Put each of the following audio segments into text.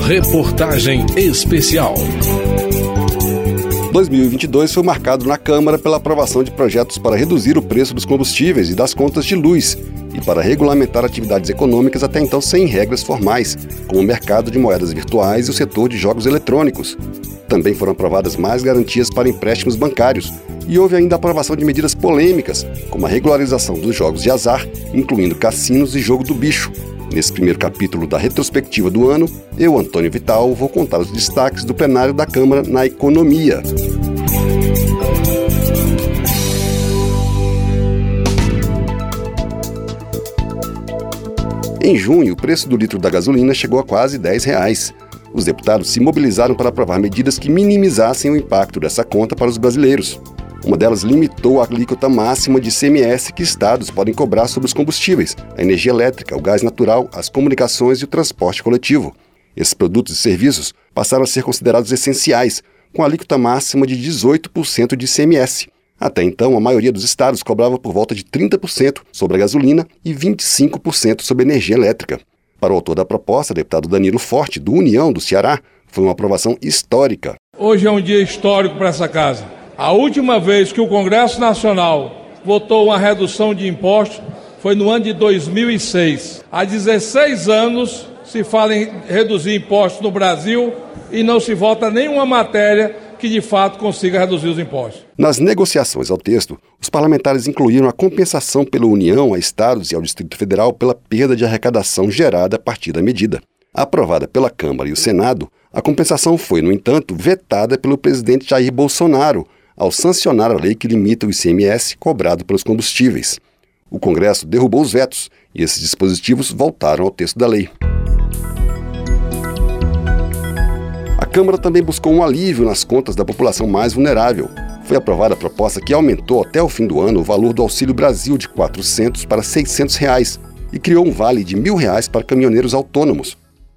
Reportagem Especial. 2022 foi marcado na Câmara pela aprovação de projetos para reduzir o preço dos combustíveis e das contas de luz e para regulamentar atividades econômicas até então sem regras formais, como o mercado de moedas virtuais e o setor de jogos eletrônicos. Também foram aprovadas mais garantias para empréstimos bancários e houve ainda a aprovação de medidas polêmicas, como a regularização dos jogos de azar, incluindo cassinos e jogo do bicho, Nesse primeiro capítulo da retrospectiva do ano, eu, Antônio Vital, vou contar os destaques do plenário da Câmara na economia. Em junho, o preço do litro da gasolina chegou a quase 10 reais. Os deputados se mobilizaram para aprovar medidas que minimizassem o impacto dessa conta para os brasileiros. Uma delas limitou a alíquota máxima de CMS que estados podem cobrar sobre os combustíveis, a energia elétrica, o gás natural, as comunicações e o transporte coletivo. Esses produtos e serviços passaram a ser considerados essenciais, com a alíquota máxima de 18% de CMS. Até então, a maioria dos estados cobrava por volta de 30% sobre a gasolina e 25% sobre a energia elétrica. Para o autor da proposta, deputado Danilo Forte, do União do Ceará, foi uma aprovação histórica. Hoje é um dia histórico para essa casa. A última vez que o Congresso Nacional votou uma redução de impostos foi no ano de 2006. Há 16 anos se fala em reduzir impostos no Brasil e não se vota nenhuma matéria que de fato consiga reduzir os impostos. Nas negociações ao texto, os parlamentares incluíram a compensação pela União a estados e ao Distrito Federal pela perda de arrecadação gerada a partir da medida. Aprovada pela Câmara e o Senado, a compensação foi, no entanto, vetada pelo presidente Jair Bolsonaro, ao sancionar a lei que limita o ICMS cobrado pelos combustíveis. O Congresso derrubou os vetos e esses dispositivos voltaram ao texto da lei. A Câmara também buscou um alívio nas contas da população mais vulnerável. Foi aprovada a proposta que aumentou até o fim do ano o valor do Auxílio Brasil de R$ 400 para 600 reais e criou um vale de 1.000 reais para caminhoneiros autônomos.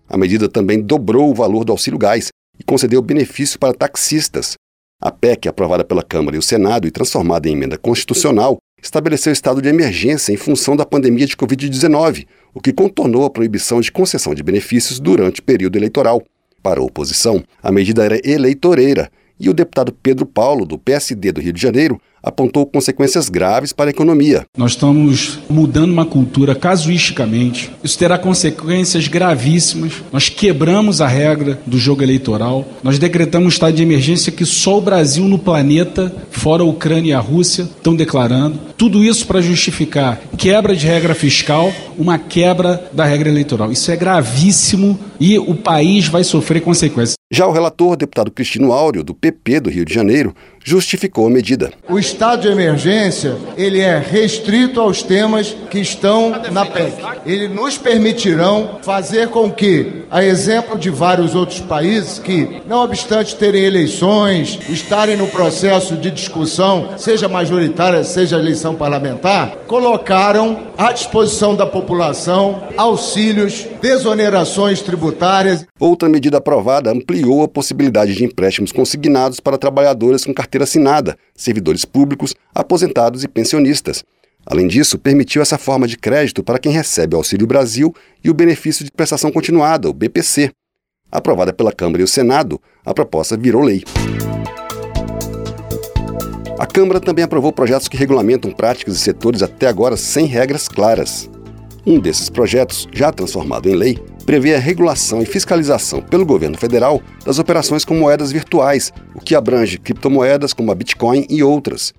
A medida também dobrou o valor do auxílio gás e concedeu benefício para taxistas, a PEC, aprovada pela Câmara e o Senado e transformada em emenda constitucional, estabeleceu estado de emergência em função da pandemia de Covid-19, o que contornou a proibição de concessão de benefícios durante o período eleitoral. Para a oposição, a medida era eleitoreira e o deputado Pedro Paulo, do PSD do Rio de Janeiro, apontou consequências graves para a economia. Nós estamos mudando uma cultura casuisticamente. Isso terá consequências gravíssimas. Nós quebramos a regra do jogo eleitoral. Nós decretamos um estado de emergência que só o Brasil no planeta, fora a Ucrânia e a Rússia, estão declarando. Tudo isso para justificar quebra de regra fiscal, uma quebra da regra eleitoral. Isso é gravíssimo e o país vai sofrer consequências. Já o relator, deputado Cristino Áureo, do PP do Rio de Janeiro, justificou a medida. O estado de emergência, ele é restrito aos temas que estão na PEC. Ele nos permitirão fazer com que, a exemplo de vários outros países que, não obstante terem eleições, estarem no processo de discussão, seja majoritária, seja eleição parlamentar, colocaram à disposição da população auxílios, desonerações tributárias. Outra medida aprovada ampliou a possibilidade de empréstimos consignados para trabalhadores com carteira assinada, servidores públicos, aposentados e pensionistas. Além disso, permitiu essa forma de crédito para quem recebe o Auxílio Brasil e o benefício de prestação continuada, o BPC. Aprovada pela Câmara e o Senado, a proposta virou lei. A Câmara também aprovou projetos que regulamentam práticas e setores até agora sem regras claras. Um desses projetos, já transformado em lei, prevê a regulação e fiscalização pelo governo federal das operações com moedas virtuais, o que abrange criptomoedas como a Bitcoin e outras.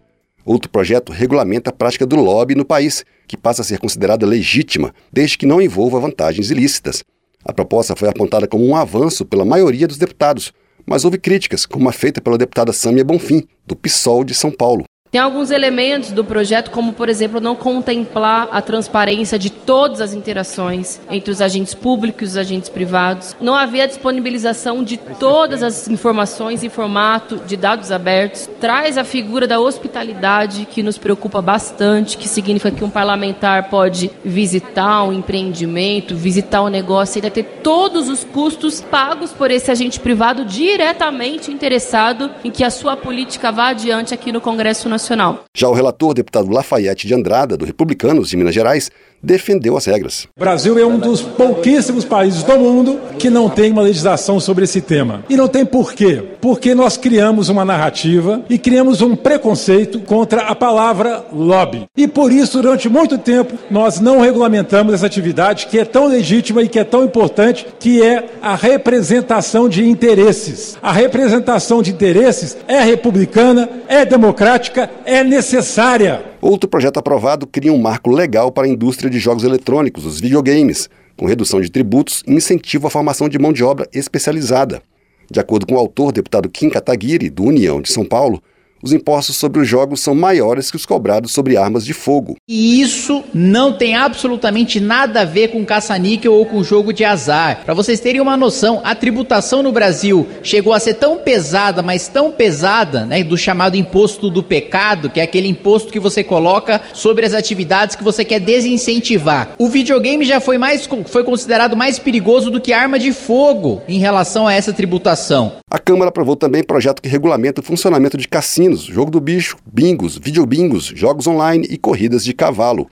Outro projeto regulamenta a prática do lobby no país, que passa a ser considerada legítima, desde que não envolva vantagens ilícitas. A proposta foi apontada como um avanço pela maioria dos deputados, mas houve críticas, como a feita pela deputada Sâmia Bonfim, do PSOL de São Paulo. Tem alguns elementos do projeto, como, por exemplo, não contemplar a transparência de todas as interações entre os agentes públicos e os agentes privados. Não haver a disponibilização de todas as informações em formato de dados abertos. Traz a figura da hospitalidade, que nos preocupa bastante, que significa que um parlamentar pode visitar um empreendimento, visitar um negócio e ainda ter todos os custos pagos por esse agente privado diretamente interessado em que a sua política vá adiante aqui no Congresso Nacional nacional. Já o relator, deputado Lafayette de Andrada, do Republicanos de Minas Gerais, defendeu as regras. O Brasil é um dos pouquíssimos países do mundo que não tem uma legislação sobre esse tema. E não tem por quê? Porque nós criamos uma narrativa e criamos um preconceito contra a palavra lobby. E por isso, durante muito tempo, nós não regulamentamos essa atividade que é tão legítima e que é tão importante, que é a representação de interesses. A representação de interesses é republicana, é democrática, é necessária. Outro projeto aprovado cria um marco legal para a indústria de jogos eletrônicos, os videogames, com redução de tributos e incentivo à formação de mão de obra especializada. De acordo com o autor, deputado Kim Kataguiri, do União de São Paulo, os impostos sobre os jogos são maiores que os cobrados sobre armas de fogo. E isso não tem absolutamente nada a ver com caça-níquel ou com jogo de azar. Para vocês terem uma noção, a tributação no Brasil chegou a ser tão pesada, mas tão pesada, né, do chamado imposto do pecado, que é aquele imposto que você coloca sobre as atividades que você quer desincentivar. O videogame já foi mais foi considerado mais perigoso do que arma de fogo em relação a essa tributação. A Câmara aprovou também projeto que regulamenta o funcionamento de cassinos, jogo do bicho, bingos, videobingos, jogos online e corridas de cavalo.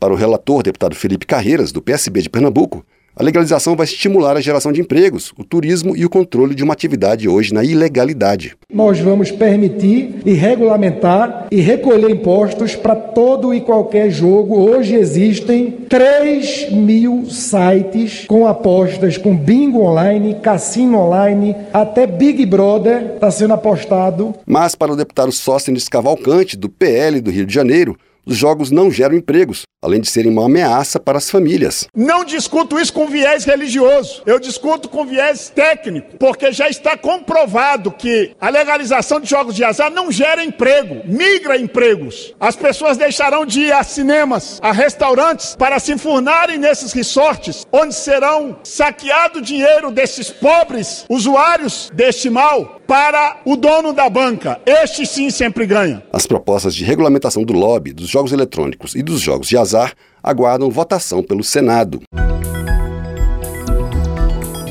Para o relator, deputado Felipe Carreiras, do PSB de Pernambuco, a legalização vai estimular a geração de empregos, o turismo e o controle de uma atividade hoje na ilegalidade. Nós vamos permitir e regulamentar e recolher impostos para todo e qualquer jogo. Hoje existem 3 mil sites com apostas com bingo online, cassino online, até Big Brother está sendo apostado. Mas para o deputado Sóstenes Cavalcante, do PL do Rio de Janeiro, os jogos não geram empregos, além de serem uma ameaça para as famílias. Não discuto isso com viés religioso, eu discuto com viés técnico, porque já está comprovado que a legalização de jogos de azar não gera emprego, migra empregos. As pessoas deixarão de ir a cinemas, a restaurantes, para se enfurnarem nesses resorts, onde serão saqueado o dinheiro desses pobres usuários deste mal para o dono da banca. Este sim sempre ganha. As propostas de regulamentação do lobby, dos jogos eletrônicos e dos jogos de azar aguardam votação pelo Senado.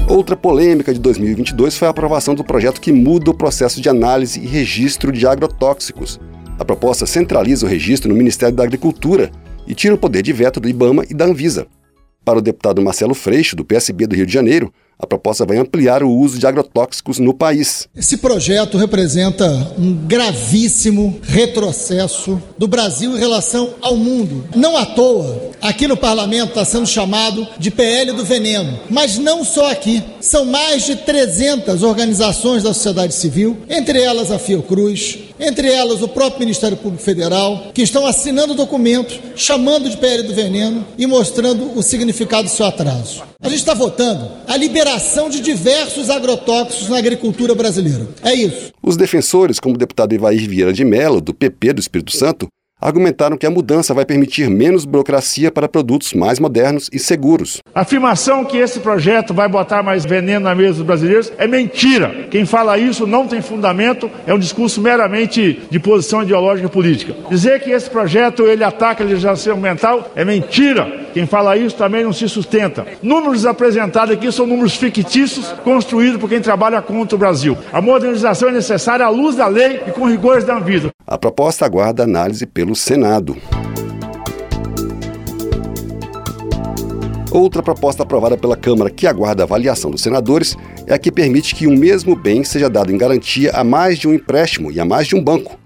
Outra polêmica de 2022 foi a aprovação do projeto que muda o processo de análise e registro de agrotóxicos. A proposta centraliza o registro no Ministério da Agricultura e tira o poder de veto do IBAMA e da Anvisa. Para o deputado Marcelo Freixo, do PSB do Rio de Janeiro, a proposta vai ampliar o uso de agrotóxicos no país. Esse projeto representa um gravíssimo retrocesso do Brasil em relação ao mundo. Não à toa, aqui no parlamento está sendo chamado de PL do veneno. Mas não só aqui. São mais de 300 organizações da sociedade civil, entre elas a Fiocruz, entre elas o próprio Ministério Público Federal, que estão assinando documentos chamando de PL do veneno e mostrando o significado do seu atraso. A gente está votando a liberação de diversos agrotóxicos na agricultura brasileira. É isso. Os defensores, como o deputado Evair Vieira de Mello, do PP do Espírito Santo, argumentaram que a mudança vai permitir menos burocracia para produtos mais modernos e seguros. A afirmação que esse projeto vai botar mais veneno na mesa dos brasileiros é mentira. Quem fala isso não tem fundamento, é um discurso meramente de posição ideológica política. Dizer que esse projeto ele ataca a legislação ambiental é mentira. Quem fala isso também não se sustenta. Números apresentados aqui são números fictícios construídos por quem trabalha contra o Brasil. A modernização é necessária à luz da lei e com rigores da Anvisa. A proposta aguarda análise pelo Senado. Outra proposta aprovada pela Câmara que aguarda avaliação dos senadores é a que permite que um mesmo bem seja dado em garantia a mais de um empréstimo e a mais de um banco.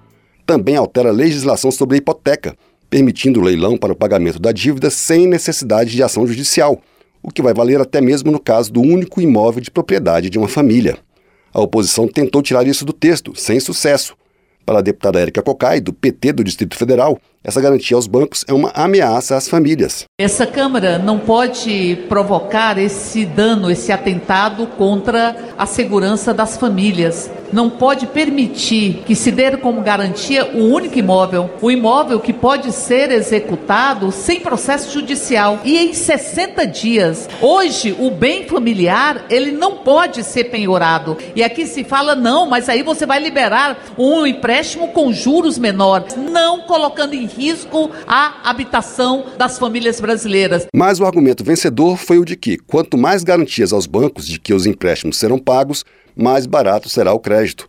Também altera a legislação sobre a hipoteca, permitindo o leilão para o pagamento da dívida sem necessidade de ação judicial, o que vai valer até mesmo no caso do único imóvel de propriedade de uma família. A oposição tentou tirar isso do texto, sem sucesso. Para a deputada Érica Cocai, do PT do Distrito Federal, essa garantia aos bancos é uma ameaça às famílias. Essa Câmara não pode provocar esse dano, esse atentado contra a segurança das famílias. Não pode permitir que se dê como garantia o único imóvel, o imóvel que pode ser executado sem processo judicial e em 60 dias. Hoje, o bem familiar, ele não pode ser penhorado. E aqui se fala, não, mas aí você vai liberar um empréstimo com juros menores, não colocando em risco a habitação das famílias brasileiras. Mas o argumento vencedor foi o de que, quanto mais garantias aos bancos de que os empréstimos serão pagos, mais barato será o crédito.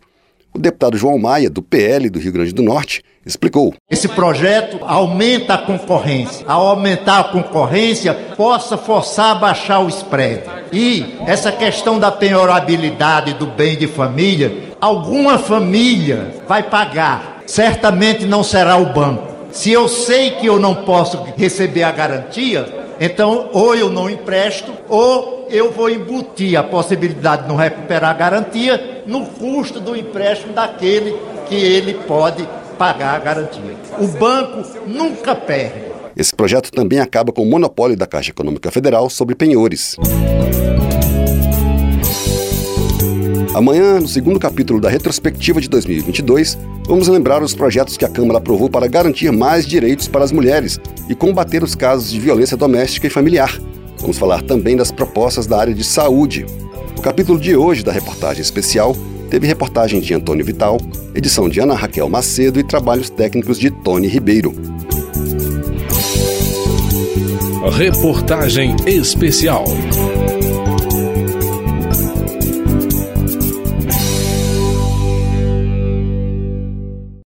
O deputado João Maia, do PL do Rio Grande do Norte, explicou. Esse projeto aumenta a concorrência. Ao aumentar a concorrência, possa forçar a baixar o spread. E essa questão da penhorabilidade do bem de família, alguma família vai pagar. Certamente não será o banco. Se eu sei que eu não posso receber a garantia, então ou eu não empresto ou eu vou embutir a possibilidade de não recuperar a garantia no custo do empréstimo daquele que ele pode pagar a garantia. O banco nunca perde. Esse projeto também acaba com o monopólio da Caixa Econômica Federal sobre penhores. Amanhã, no segundo capítulo da retrospectiva de 2022, vamos lembrar os projetos que a Câmara aprovou para garantir mais direitos para as mulheres e combater os casos de violência doméstica e familiar. Vamos falar também das propostas da área de saúde. O capítulo de hoje da reportagem especial teve reportagem de Antônio Vital, edição de Ana Raquel Macedo e trabalhos técnicos de Tony Ribeiro. Reportagem especial.